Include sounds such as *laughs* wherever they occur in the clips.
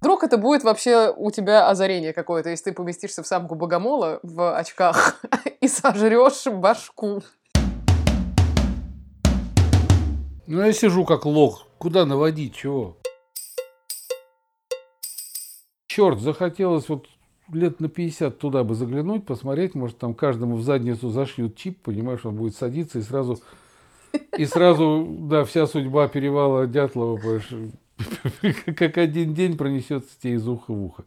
Вдруг это будет вообще у тебя озарение какое-то, если ты поместишься в самку богомола в очках *laughs* и сожрешь башку. Ну, я сижу как лох. Куда наводить, чего? Черт, захотелось вот лет на 50 туда бы заглянуть, посмотреть, может, там каждому в задницу зашьют чип, понимаешь, он будет садиться и сразу, и сразу, да, вся судьба перевала Дятлова, понимаешь, *laughs* как один день пронесется тебе из уха в ухо.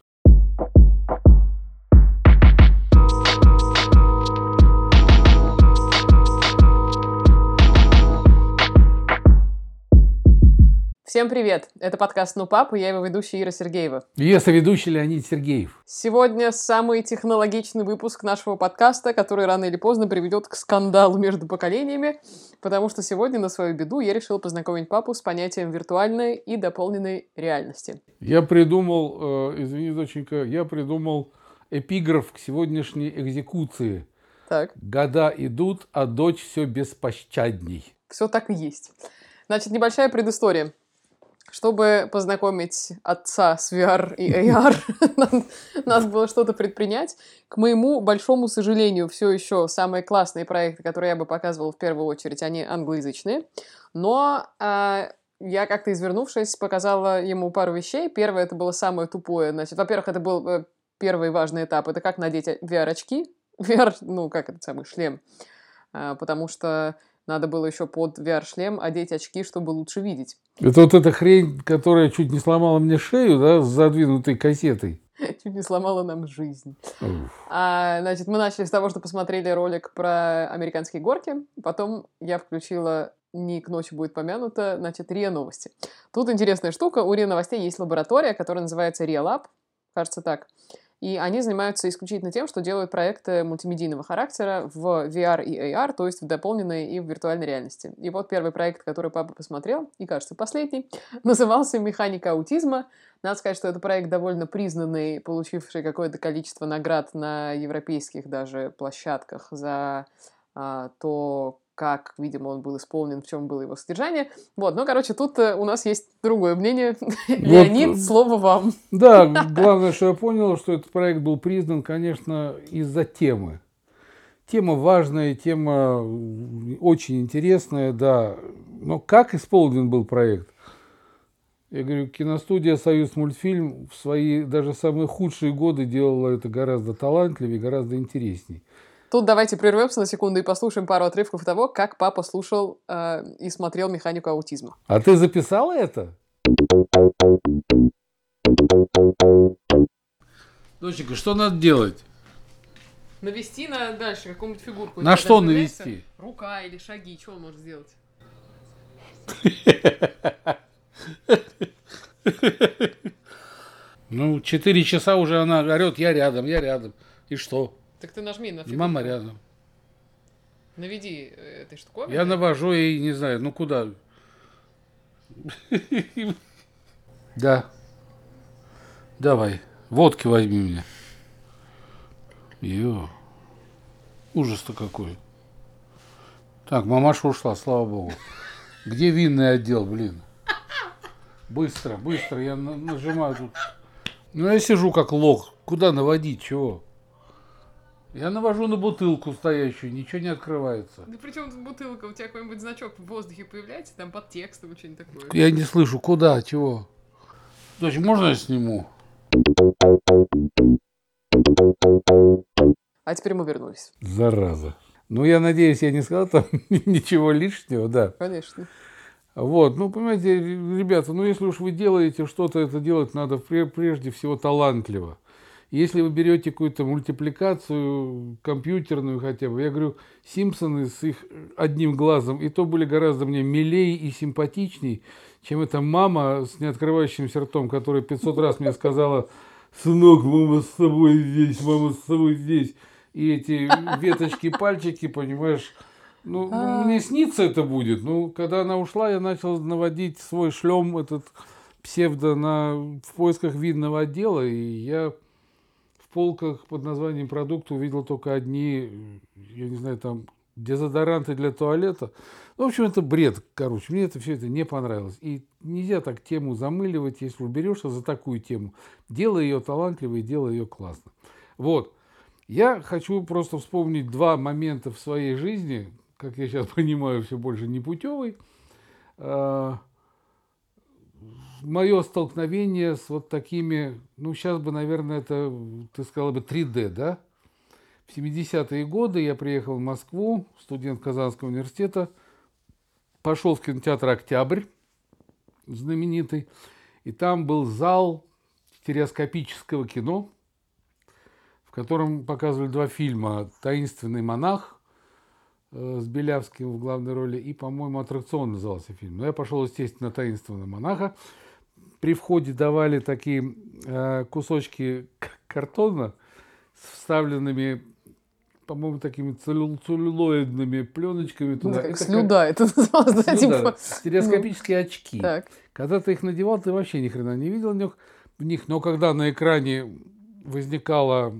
Всем привет! Это подкаст «Ну, папа», я его ведущая Ира Сергеева. И я соведущий Леонид Сергеев. Сегодня самый технологичный выпуск нашего подкаста, который рано или поздно приведет к скандалу между поколениями, потому что сегодня на свою беду я решила познакомить папу с понятием виртуальной и дополненной реальности. Я придумал, э, извини, доченька, я придумал эпиграф к сегодняшней экзекуции. Так. Года идут, а дочь все беспощадней. Все так и есть. Значит, небольшая предыстория. Чтобы познакомить отца с VR и AR, *laughs* надо было что-то предпринять. К моему большому сожалению, все еще самые классные проекты, которые я бы показывала в первую очередь, они англоязычные. Но э, я как-то извернувшись, показала ему пару вещей. Первое, это было самое тупое. Значит, во-первых, это был э, первый важный этап. Это как надеть VR-очки. *laughs* VR, ну, как этот самый шлем. Э, потому что надо было еще под VR-шлем одеть очки, чтобы лучше видеть. Это вот эта хрень, которая чуть не сломала мне шею, да, с задвинутой кассетой. *laughs* Чуть не сломала нам жизнь. А, значит, мы начали с того, что посмотрели ролик про американские горки. Потом я включила не к ночи будет помянуто, значит, РИА Новости. Тут интересная штука. У РИА Новостей есть лаборатория, которая называется РИА Лаб. Кажется так. И они занимаются исключительно тем, что делают проекты мультимедийного характера в VR и AR, то есть в дополненной и в виртуальной реальности. И вот первый проект, который папа посмотрел, и, кажется, последний, *laughs* назывался «Механика аутизма». Надо сказать, что это проект довольно признанный, получивший какое-то количество наград на европейских даже площадках за а, то, как, видимо, он был исполнен, в чем было его содержание. Вот, ну, короче, тут э, у нас есть другое мнение. *laughs* Вот, Леонид, слово вам. Да, *laughs* главное, что я понял, что этот проект был признан, конечно, из-за темы. Тема важная, тема очень интересная, да. Но как исполнен был проект? Я говорю, киностудия «Союз мультфильм» в свои даже самые худшие годы делала это гораздо талантливее, гораздо интересней. Тут давайте прервемся на секунду и послушаем пару отрывков того, как папа слушал э, и смотрел механику аутизма. А ты записала это? Доченька, что надо делать? Навести на дальше какую-нибудь фигурку. На что навести? Рука или шаги, что он может сделать? *laughs* Ну, четыре часа уже она орет, я рядом, я рядом. И что? Так ты нажми на фигурку. Мама рядом. Наведи э, этой штуковиной. Я навожу и не знаю, ну куда. Да. Давай. Водки возьми мне. Ё. Ужас-то какой. Так, мамаша ушла, слава богу. Где винный отдел, блин? Быстро, быстро, я нажимаю тут. Ну, я сижу как лох. Куда наводить, чего? Я навожу на бутылку стоящую, ничего не открывается. Да при чем тут бутылка? У тебя какой-нибудь значок в воздухе появляется, там под текстом что-нибудь такое. Я не слышу, куда, чего? Дочь, можно я сниму? А теперь мы вернулись. Зараза. Ну, я надеюсь, я не сказал там *laughs* ничего лишнего, да. Конечно. Вот, ну, понимаете, ребята, ну, если уж вы делаете что-то, это делать надо прежде всего талантливо. Если вы берете какую-то мультипликацию компьютерную хотя бы, я говорю, Симпсоны с их одним глазом, и то были гораздо мне милее и симпатичней, чем эта мама с неоткрывающимся ртом, которая 500 раз мне сказала, сынок, мама с тобой здесь, мама с тобой здесь. И эти веточки, пальчики, понимаешь, ну, ну, мне снится это будет. Ну, когда она ушла, я начал наводить свой шлем, этот псевдо, на, в поисках видного отдела, и я полках под названием продукт увидел только одни, я не знаю, там дезодоранты для туалета. В общем, это бред, короче. Мне это все это не понравилось. И нельзя так тему замыливать, если уберешься за такую тему. Делай ее талантливой, делай ее классно. Вот. Я хочу просто вспомнить два момента в своей жизни, как я сейчас *laughs* понимаю, все больше не путевый. Мое столкновение с вот такими, ну, сейчас бы, наверное, это, ты сказала бы, 3D, да? В 70-е годы я приехал в Москву, студент Казанского университета, пошел в кинотеатр «Октябрь», знаменитый, и там был зал стереоскопического кино, в котором показывали два фильма «Таинственный монах» э, с Белявским в главной роли и, по-моему, «Аттракцион» назывался фильм. Но я пошел, естественно, «Таинственного монаха». При входе давали такие э, кусочки картона с вставленными по-моему, такими целлюлоидными пленочками туда. Ну, как это слюда как... это *laughs* называлось, да, типа. Стереоскопические ну. очки. Так. Когда ты их надевал, ты вообще ни хрена не видел в них. Но когда на экране возникала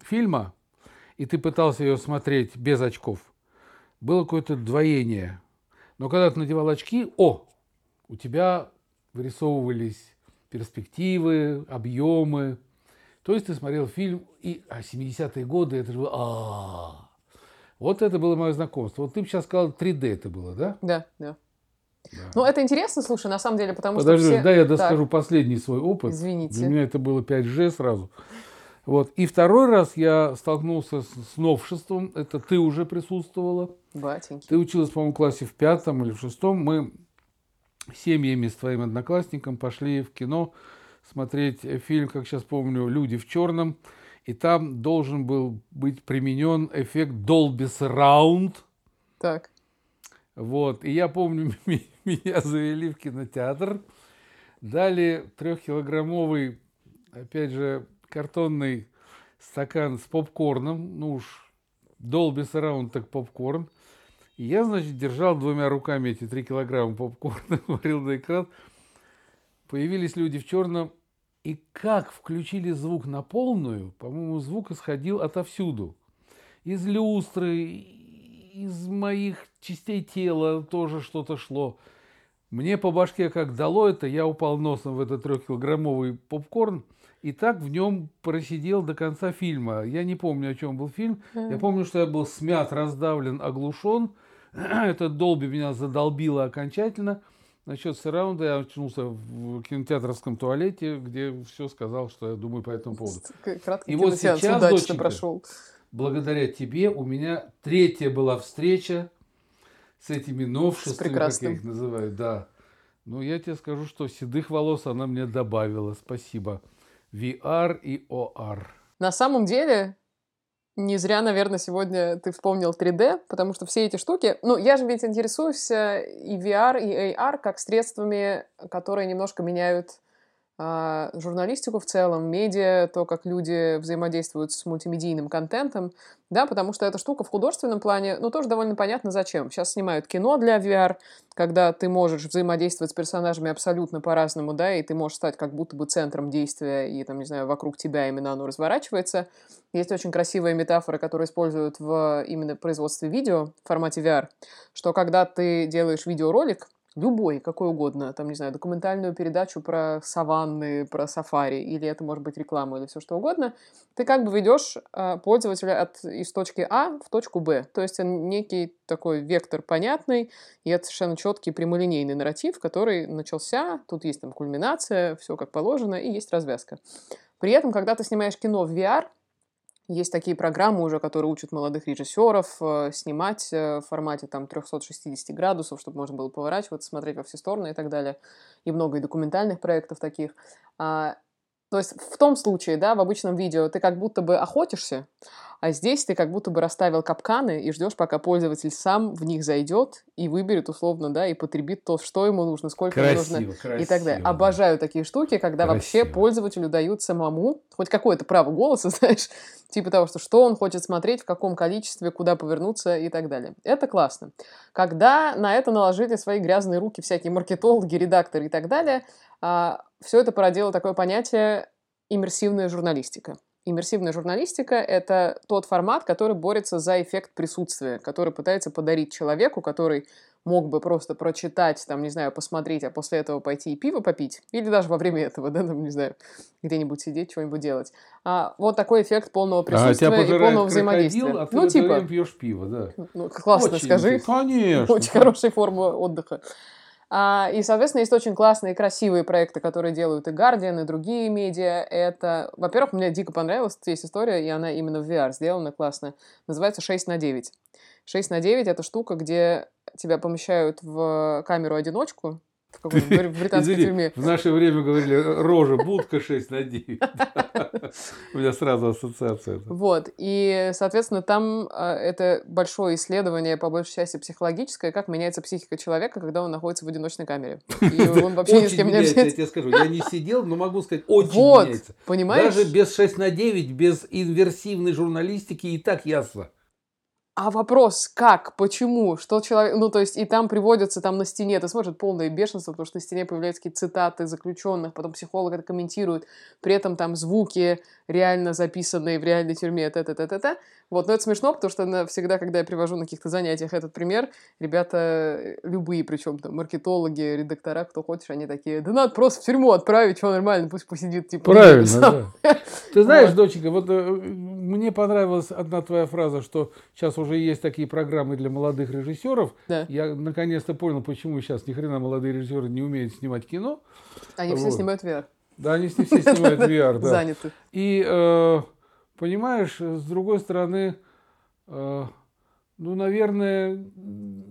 фильма, и ты пытался ее смотреть без очков, было какое-то двоение. Но когда ты надевал очки, о, у тебя вырисовывались перспективы, объемы, то есть ты смотрел фильм, и а 70-е годы, это же было... А, вот это было мое знакомство. Вот ты бы сейчас сказал, 3D это было, да? Да, да. Да. Ну, это интересно, слушай, на самом деле, потому Подожди, что все... да, я доскажу так. последний свой опыт. Извините. Для меня это было 5G сразу. Вот. И второй раз я столкнулся с, с новшеством. Это ты уже присутствовала. Батеньки. Ты училась, по-моему, в классе в пятом или в шестом. Мы семьями с твоим одноклассником пошли в кино смотреть фильм, как сейчас помню, «Люди в черном», и там должен был быть применен эффект Dolby Surround. Так. Вот, и я помню, *laughs* меня завели в кинотеатр, дали трехкилограммовый, опять же, картонный стакан с попкорном, ну уж Dolby Surround так попкорн. И я, значит, держал двумя руками эти три килограмма попкорна, *laughs* говорил на экран. Появились люди в черном, и как включили звук на полную, по-моему, звук исходил отовсюду. Из люстры, из моих частей тела тоже что-то шло. Мне по башке как дало это, я упал носом в этот трехкилограммовый попкорн, и так в нем просидел до конца фильма. Я не помню, о чем был фильм. Я помню, что я был смят, раздавлен, оглушен. *clears throat* Этот долби меня задолбило окончательно – Насчет сараунда я очнулся в кинотеатрском туалете, где все сказал, что я думаю по этому поводу. Краткий и вот сейчас, доченька, прошел. благодаря тебе у меня третья была встреча с этими новшествами, как я их называю. Да. Ну, я тебе скажу, что седых волос она мне добавила. Спасибо. VR и OR. На самом деле, не зря, наверное, сегодня ты вспомнил 3D, потому что все эти штуки... Ну, я же ведь интересуюсь э, и VR, и AR как средствами, которые немножко меняют а, журналистику в целом, медиа, то, как люди взаимодействуют с мультимедийным контентом, да, потому что эта штука в художественном плане, ну, тоже довольно понятно, зачем. Сейчас снимают кино для VR, когда ты можешь взаимодействовать с персонажами абсолютно по-разному, да, и ты можешь стать как будто бы центром действия, и, там, не знаю, вокруг тебя именно оно разворачивается. Есть очень красивые метафоры, которые используют в именно производстве видео в формате VR, что когда ты делаешь видеоролик, любой, какой угодно, там, не знаю, документальную передачу про саванны, про сафари, или это может быть реклама, или все что угодно, ты как бы ведешь э, пользователя от, из точки А в точку Б. То есть некий такой вектор понятный, и это совершенно четкий прямолинейный нарратив, который начался, тут есть там кульминация, все как положено, и есть развязка. При этом, когда ты снимаешь кино в VR, есть такие программы уже, которые учат молодых режиссеров э, снимать э, в формате там 360 градусов, чтобы можно было поворачиваться, смотреть во все стороны и так далее. И много и документальных проектов таких. А, то есть в том случае, да, в обычном видео ты как будто бы охотишься, а здесь ты как будто бы расставил капканы и ждешь, пока пользователь сам в них зайдет и выберет условно, да, и потребит то, что ему нужно, сколько красиво, ему нужно красиво, и так далее. Обожаю такие штуки, когда красиво. вообще пользователю дают самому хоть какое-то право голоса, *laughs* знаешь, типа того, что что он хочет смотреть, в каком количестве, куда повернуться и так далее. Это классно. Когда на это наложили свои грязные руки всякие маркетологи, редакторы и так далее, а, все это породило такое понятие иммерсивная журналистика. Иммерсивная журналистика — это тот формат, который борется за эффект присутствия, который пытается подарить человеку, который мог бы просто прочитать, там, не знаю, посмотреть, а после этого пойти и пиво попить, или даже во время этого, *laughs* да, там, не знаю, где-нибудь сидеть, что-нибудь делать. А, вот такой эффект полного присутствия а, и полного взаимодействия. А ты ну, типа, пьешь пиво, да. Ну, классно, Очень скажи. Конечно. Очень хорошая форма отдыха. А, и, соответственно, есть очень классные, красивые проекты, которые делают и Guardian, и другие медиа. Это, во-первых, мне дико понравилась есть история, и она именно в VR сделана классно. Называется 6 на 9. 6 на 9 — это штука, где тебя помещают в камеру-одиночку, в британской Извини, тюрьме. В наше время говорили рожа, будка 6 на 9. *laughs* У меня сразу ассоциация. Вот. И, соответственно, там а, это большое исследование, по большей части психологическое, как меняется психика человека, когда он находится в одиночной камере. *laughs* И он вообще ни с кем не общается. Я тебе скажу, я не сидел, но могу сказать, очень меняется. Понимаешь? Даже без 6 на 9, без инверсивной журналистики и так ясно. А вопрос, как, почему, что человек... Ну, то есть, и там приводятся там на стене, ты смотришь, полное бешенство, потому что на стене появляются какие-то цитаты заключенных, потом психолог это комментирует, при этом там звуки реально записанные в реальной тюрьме, т-т-т-т-т. Вот, но это смешно, потому что всегда, когда я привожу на каких-то занятиях этот пример, ребята, э, любые, причем там маркетологи, редактора, кто хочешь, они такие, да надо просто в тюрьму отправить, что нормально, пусть посидит, типа. Правильно, *laughs* да. Ты знаешь, доченька, вот э, мне понравилась одна твоя фраза, что сейчас уже есть такие программы для молодых режиссеров. Да. Я наконец-то понял, почему сейчас ни хрена молодые режиссеры не умеют снимать кино. Они вот. все снимают VR. Да, они все снимают VR, да. Заняты. И э, Понимаешь, с другой стороны, э, ну, наверное,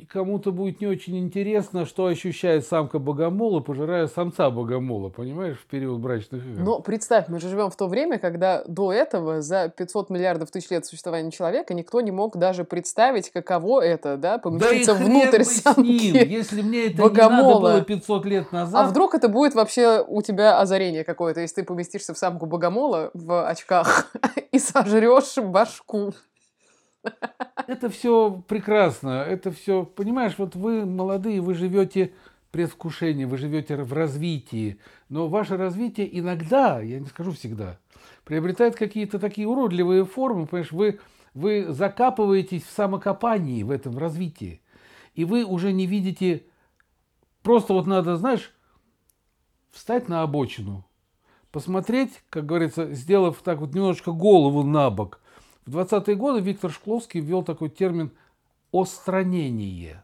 кому-то будет не очень интересно, что ощущает самка богомола, пожирая самца богомола, понимаешь, в период брачных игр. Но представь, мы же живем в то время, когда до этого, за 500 миллиардов тысяч лет существования человека, никто не мог даже представить, каково это, да, поместиться да внутрь самки ним, если мне это богомола. не надо было 500 лет назад. А вдруг это будет вообще у тебя озарение какое-то, если ты поместишься в самку богомола в очках *laughs* и сожрешь башку. Это все прекрасно, это все, понимаешь, вот вы молодые, вы живете предвкушение, вы живете в развитии, но ваше развитие иногда, я не скажу всегда, приобретает какие-то такие уродливые формы, понимаешь, вы, вы закапываетесь в самокопании в этом развитии, и вы уже не видите, просто вот надо, знаешь, встать на обочину, посмотреть, как говорится, сделав так вот немножечко голову на бок – в 20-е годы Виктор Шкловский ввел такой термин «остранение».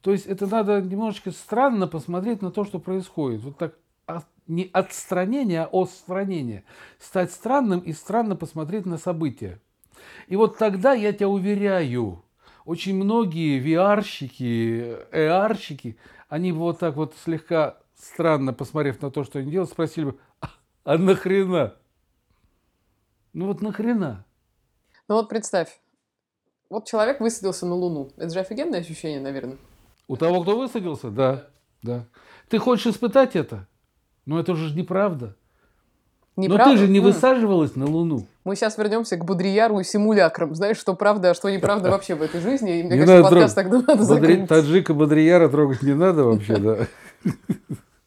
То есть это надо немножечко странно посмотреть на то, что происходит. Вот так не отстранение, а остранение. Стать странным и странно посмотреть на события. И вот тогда, я тебя уверяю, очень многие VR-щики, AR-щики, они бы вот так вот слегка странно посмотрев на то, что они делают, спросили бы, а нахрена? Ну вот нахрена? Ну вот представь, вот человек высадился на Луну. Это же офигенное ощущение, наверное. У того, кто высадился? Да. да. Ты хочешь испытать это? Но это же неправда. Неправда? Но ты же не высаживалась на Луну. Мы сейчас вернемся к Бодрияру и симулякрам. Знаешь, что правда, а что неправда *laughs* вообще в этой жизни. И мне не кажется, подкаст тогда надо закрыть. Таджика Бодрияра трогать не надо вообще, да. *laughs*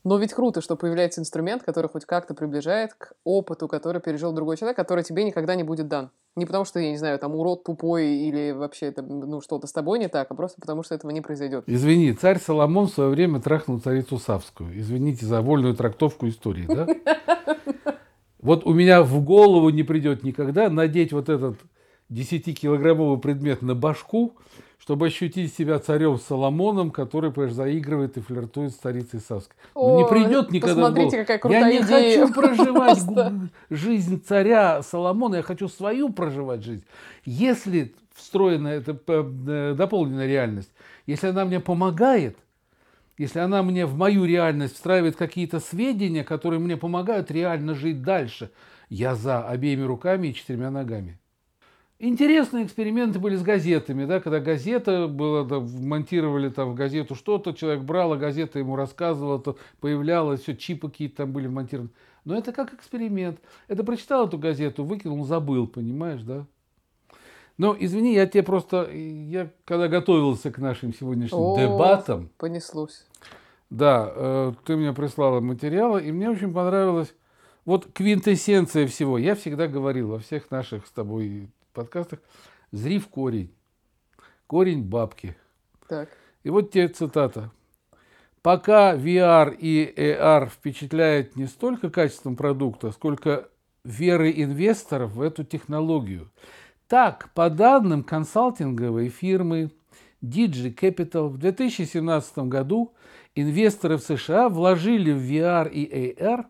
Но ведь круто, что появляется инструмент, который хоть как-то приближает к опыту, который пережил другой человек, который тебе никогда не будет дан. Не потому что, я не знаю, там урод тупой или вообще там, ну, что-то с тобой не так, а просто потому что этого не произойдет. Извини, царь Соломон в свое время трахнул царицу Савскую. Извините за вольную трактовку истории, да? *laughs* Вот у меня в голову не придет никогда надеть вот этот 10-килограммовый предмет на башку, чтобы ощутить себя царем Соломоном, который, понимаешь, заигрывает и флиртует с царицей Савской. О, не придет никогда посмотрите, какая крутая Я не идея. хочу *laughs* проживать жизнь царя Соломона, я хочу свою проживать жизнь. Если встроена эта э, дополненная реальность, если она мне помогает, если она мне в мою реальность встраивает какие-то сведения, которые мне помогают реально жить дальше, я за обеими руками и четырьмя ногами. Интересные эксперименты были с газетами, да, когда газета была, да, монтировали там в газету что-то, человек брал, а газета ему рассказывала, то появлялось, все, чипы какие-то там были вмонтированы. Но это как эксперимент. Это прочитал эту газету, выкинул, забыл, понимаешь, да? Но, извини, я тебе просто, я когда готовился к нашим сегодняшним О, дебатам... понеслось. Да, э, ты мне прислала материалы, и мне очень понравилось вот квинтэссенция всего. Я всегда говорил во всех наших с тобой подкастах, зри в корень. Корень бабки. Так. И вот тебе цитата. Пока VR и AR впечатляет не столько качеством продукта, сколько веры инвесторов в эту технологию. Так, по данным консалтинговой фирмы Digi Capital, в 2017 году инвесторы в США вложили в VR и AR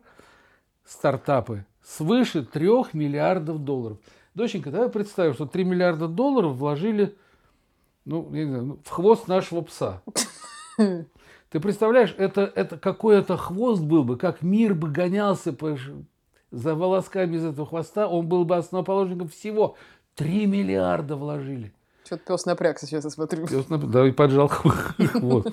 стартапы свыше 3 миллиардов долларов. Доченька, давай представим, что 3 миллиарда долларов вложили ну, не знаю, ну, в хвост нашего пса. *laughs* Ты представляешь, это, это какой-то хвост был бы, как мир бы гонялся по, за волосками из этого хвоста, он был бы основоположником всего. Три миллиарда вложили. Что-то пес напрягся сейчас, я смотрю. Пес нап... Да, и поджал *laughs* хвост.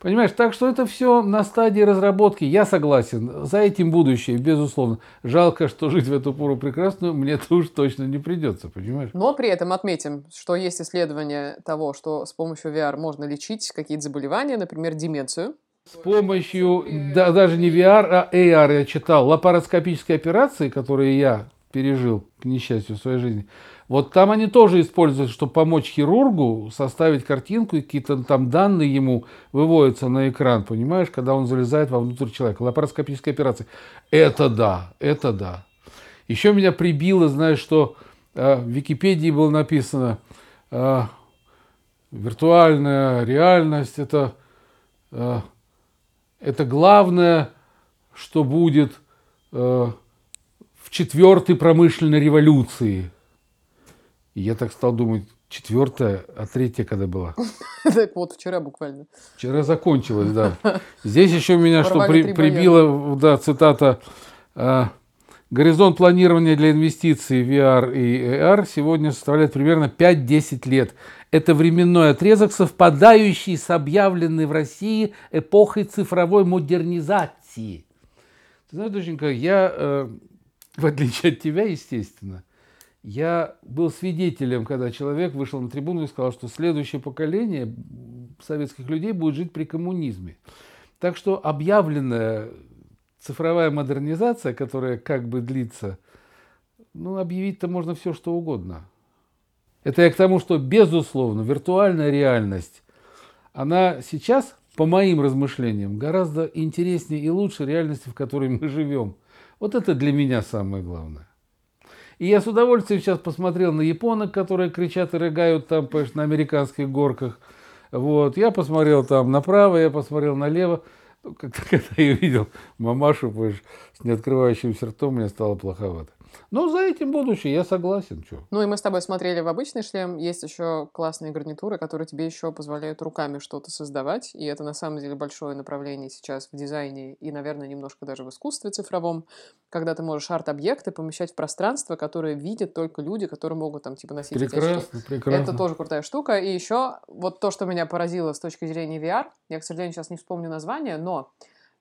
Понимаешь, так что это все на стадии разработки. Я согласен. За этим будущее, безусловно. Жалко, что жить в эту пору прекрасную мне-то уж точно не придется, понимаешь? Но при этом отметим, что есть исследование того, что с помощью VR можно лечить какие-то заболевания, например, деменцию. С помощью, да, даже не VR, а AR я читал, лапароскопической операции, которые я пережил, к несчастью, в своей жизни, вот там они тоже используют, чтобы помочь хирургу составить картинку, и какие-то там данные ему выводятся на экран, понимаешь, когда он залезает вовнутрь человека. Лапароскопическая операция. Это да, это да. Еще меня прибило, знаешь, что э, в Википедии было написано, э, виртуальная реальность это, э, это главное, что будет э, в четвертой промышленной революции – и я так стал думать, четвертая, а третья когда была? *laughs* Так вот, вчера буквально. Вчера закончилась, да. Здесь еще меня что прибило, да, цитата. А, Горизонт планирования для инвестиций в VR и AR сегодня составляет примерно 5-10 лет. Это временной отрезок, совпадающий с объявленной в России эпохой цифровой модернизации. Ты знаешь, доченька, я, э, *laughs* в отличие от тебя, естественно, я был свидетелем, когда человек вышел на трибуну и сказал, что следующее поколение советских людей будет жить при коммунизме. Так что объявленная цифровая модернизация, которая как бы длится, ну, объявить-то можно все, что угодно. Это я к тому, что, безусловно, виртуальная реальность, она сейчас, по моим размышлениям, гораздо интереснее и лучше реальности, в которой мы живем. Вот это для меня самое главное. И я с удовольствием сейчас посмотрел на японок, которые кричат и рыгают там, понимаешь, на американских горках. Вот. Я посмотрел там направо, я посмотрел налево. Ну, *laughs* когда, я видел мамашу, понимаешь, с неоткрывающимся ртом, мне стало плоховато. Но за этим будущее, я согласен. Чё. Ну и мы с тобой смотрели в обычный шлем. Есть еще классные гарнитуры, которые тебе еще позволяют руками что-то создавать. И это на самом деле большое направление сейчас в дизайне и, наверное, немножко даже в искусстве цифровом, когда ты можешь арт-объекты помещать в пространство, которые видят только люди, которые могут там типа носить Прекрасно, эти прекрасно. Это тоже крутая штука. И еще вот то, что меня поразило с точки зрения VR, я, к сожалению, сейчас не вспомню название, но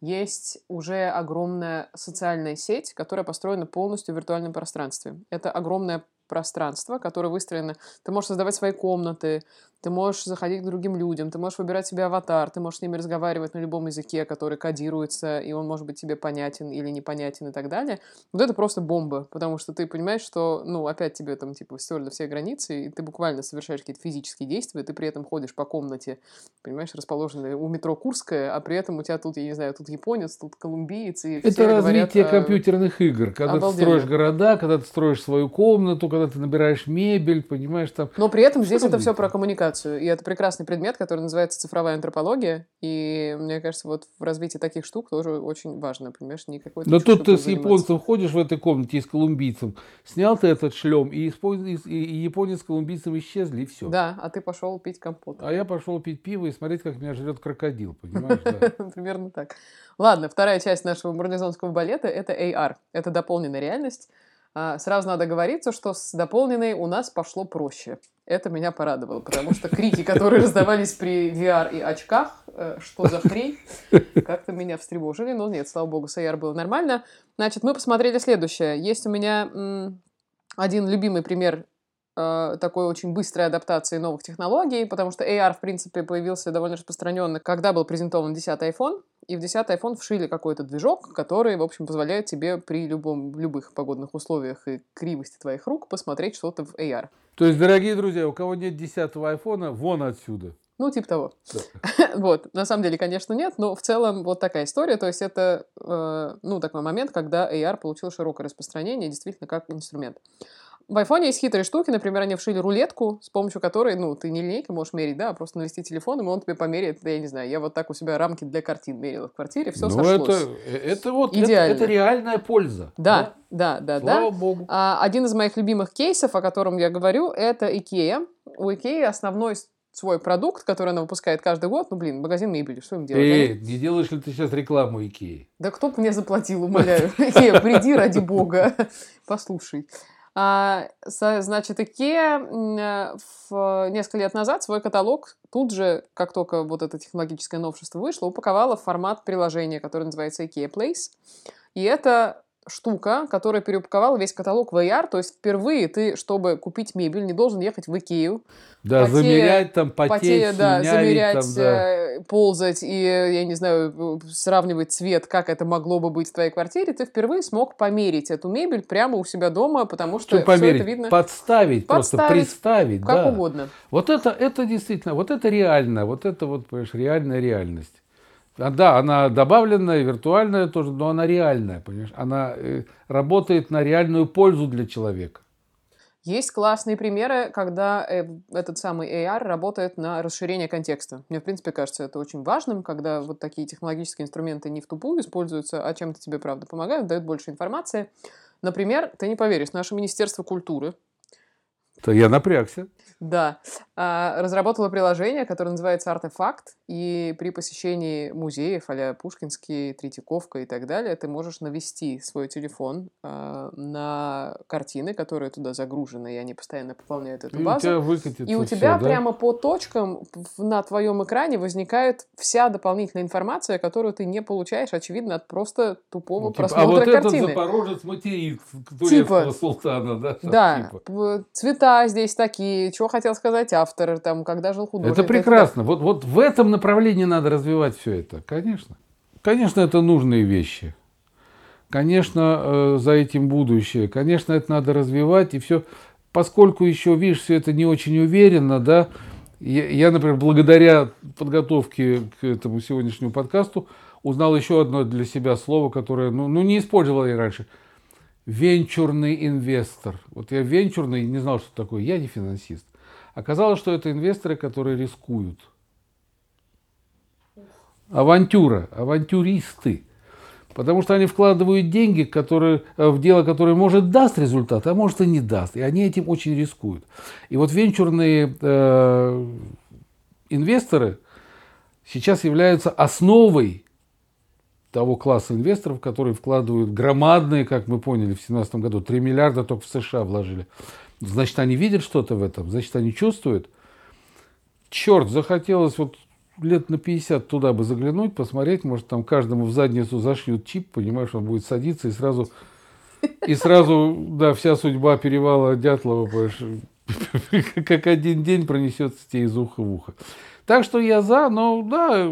есть уже огромная социальная сеть, которая построена полностью в виртуальном пространстве. Это огромное пространство, которое выстроено. Ты можешь создавать свои комнаты, ты можешь заходить к другим людям, ты можешь выбирать себе аватар, ты можешь с ними разговаривать на любом языке, который кодируется, и он может быть тебе понятен или непонятен и так далее. Вот это просто бомба, потому что ты понимаешь, что, ну, опять тебе там, типа, стерли все границы, и ты буквально совершаешь какие-то физические действия, ты при этом ходишь по комнате, понимаешь, расположенной у метро Курская, а при этом у тебя тут, я не знаю, тут японец, тут колумбиец, и Это развитие говорят, компьютерных игр, когда обалденно. ты строишь города, когда ты строишь свою комнату, когда ты набираешь мебель, понимаешь, там... Но при этом здесь это все про коммуникацию коммуникацию. И это прекрасный предмет, который называется цифровая антропология. И мне кажется, вот в развитии таких штук тоже очень важно, понимаешь, не какой-то... Но тут ты с японцем ходишь в этой комнате и с колумбийцем, снял ты этот шлем, и, и японец с колумбийцем исчезли, и все. Да, а ты пошел пить компот. А я пошел пить пиво и смотреть, как меня жрет крокодил, понимаешь? *laughs* Примерно так. Ладно, вторая часть нашего марлезонского балета — это AR. Это дополненная реальность. А, сразу надо говориться, что с дополненной у нас пошло проще. Это меня порадовало, потому что крики, которые раздавались при VR и очках, э, что за хрень, как-то меня встревожили. Но нет, слава богу, с AR было нормально. Значит, мы посмотрели следующее. Есть у меня один любимый пример такой очень быстрой адаптации новых технологий, потому что AR, в принципе, появился довольно распространенно, когда был презентован 10 iPhone, и в 10 iPhone вшили какой-то движок, который, в общем, позволяет тебе при любом, любых погодных условиях и кривости твоих рук посмотреть что-то в AR. То есть, дорогие друзья, у кого нет 10 айфона, вон отсюда. Ну, типа того. *laughs* вот. На самом деле, конечно, нет, но в целом вот такая история. То есть это, э, ну, такой момент, когда AR получил широкое распространение действительно как инструмент. В айфоне есть хитрые штуки, например, они вшили рулетку, с помощью которой, ну, ты не линейкой можешь мерить, да, а просто навести телефон, и он тебе померяет, я не знаю, я вот так у себя рамки для картин мерила в квартире, все ну, сошлось. Это, это вот, Идеально. Это, это реальная польза. Да, да, да, да. Слава да. богу. А, один из моих любимых кейсов, о котором я говорю, это IKEA. У IKEA основной свой продукт, который она выпускает каждый год. Ну, блин, магазин мебели, что им делать? Эй, не делаешь ли ты сейчас рекламу Икеи? Да кто бы мне заплатил, умоляю. *laughs* Икея, приди ради бога. *laughs* Послушай. А, значит, Икея в несколько лет назад свой каталог тут же, как только вот это технологическое новшество вышло, упаковала в формат приложения, которое называется Ikea Place. И это штука, которая переупаковала весь каталог в VR, то есть впервые ты, чтобы купить мебель, не должен ехать в Икею. Да, потея, замерять там, потеть, потея, да, замерять, там, да. Э, ползать и, я не знаю, сравнивать цвет, как это могло бы быть в твоей квартире, ты впервые смог померить эту мебель прямо у себя дома, потому что, что померить, это видно. Подставить, подставить, просто представить. Как да. угодно. Вот это, это действительно, вот это реально, вот это вот, понимаешь, реальная реальность. А, да, она добавленная, виртуальная тоже, но она реальная, понимаешь? Она э, работает на реальную пользу для человека. Есть классные примеры, когда э, этот самый AR работает на расширение контекста. Мне, в принципе, кажется это очень важным, когда вот такие технологические инструменты не в тупую используются, а чем-то тебе, правда, помогают, дают больше информации. Например, ты не поверишь, наше Министерство культуры то я напрягся. Да. А, разработала приложение, которое называется «Артефакт», и при посещении музеев а Пушкинский, Третьяковка и так далее, ты можешь навести свой телефон а, на картины, которые туда загружены, и они постоянно пополняют эту базу. И у тебя выкатится И у тебя все, прямо да? по точкам на твоем экране возникает вся дополнительная информация, которую ты не получаешь, очевидно, от просто тупого ну, типа, просмотра а вот картины. этот запорожец материт турецкого типа, султана, да? Да. Типа. Цвета здесь такие, что хотел сказать автор, там, когда жил художник. Это прекрасно. Вот, вот в этом направлении надо развивать все это, конечно. Конечно, это нужные вещи. Конечно, э, за этим будущее. Конечно, это надо развивать. И все, поскольку еще, видишь, все это не очень уверенно, да, я, я, например, благодаря подготовке к этому сегодняшнему подкасту узнал еще одно для себя слово, которое, ну, ну не использовал я раньше – венчурный инвестор. Вот я венчурный, не знал, что такое, я не финансист. Оказалось, что это инвесторы, которые рискуют. Авантюра, авантюристы. Потому что они вкладывают деньги которые, э, в дело, которое может даст результат, а может и не даст. И они этим очень рискуют. И вот венчурные э, инвесторы сейчас являются основой того класса инвесторов, которые вкладывают громадные, как мы поняли в 2017 году, 3 миллиарда только в США вложили. Значит, они видят что-то в этом, значит, они чувствуют. Черт, захотелось вот лет на 50 туда бы заглянуть, посмотреть, может, там каждому в задницу зашьют чип, понимаешь, он будет садиться и сразу, и сразу, да, вся судьба перевала Дятлова, *laughs* как один день пронесется тебе из уха в ухо. Так что я за, но да,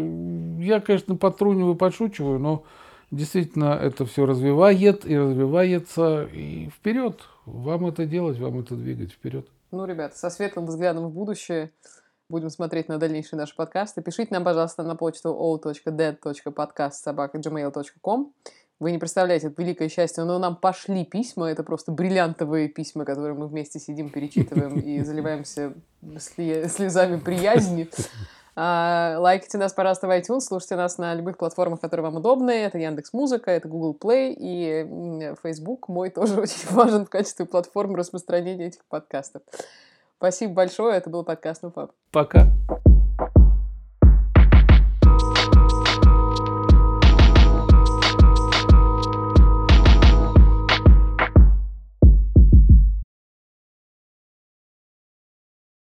я, конечно, подтруниваю, подшучиваю, но действительно это все развивает и развивается. И вперед. Вам это делать, вам это двигать вперед. Ну, ребята, со светлым взглядом в будущее будем смотреть на дальнейшие наши подкасты. Пишите нам, пожалуйста, на почту o.dead.podcast.gmail.com вы не представляете, это великое счастье, но нам пошли письма, это просто бриллиантовые письма, которые мы вместе сидим, перечитываем и заливаемся слезами приязни. А, лайкайте нас, пожалуйста, в iTunes, слушайте нас на любых платформах, которые вам удобны. Это Яндекс Музыка, это Google Play и Facebook мой *laughs* тоже очень важен в качестве платформы распространения этих подкастов. Спасибо большое, это был подкаст «Ну, пап». Пока.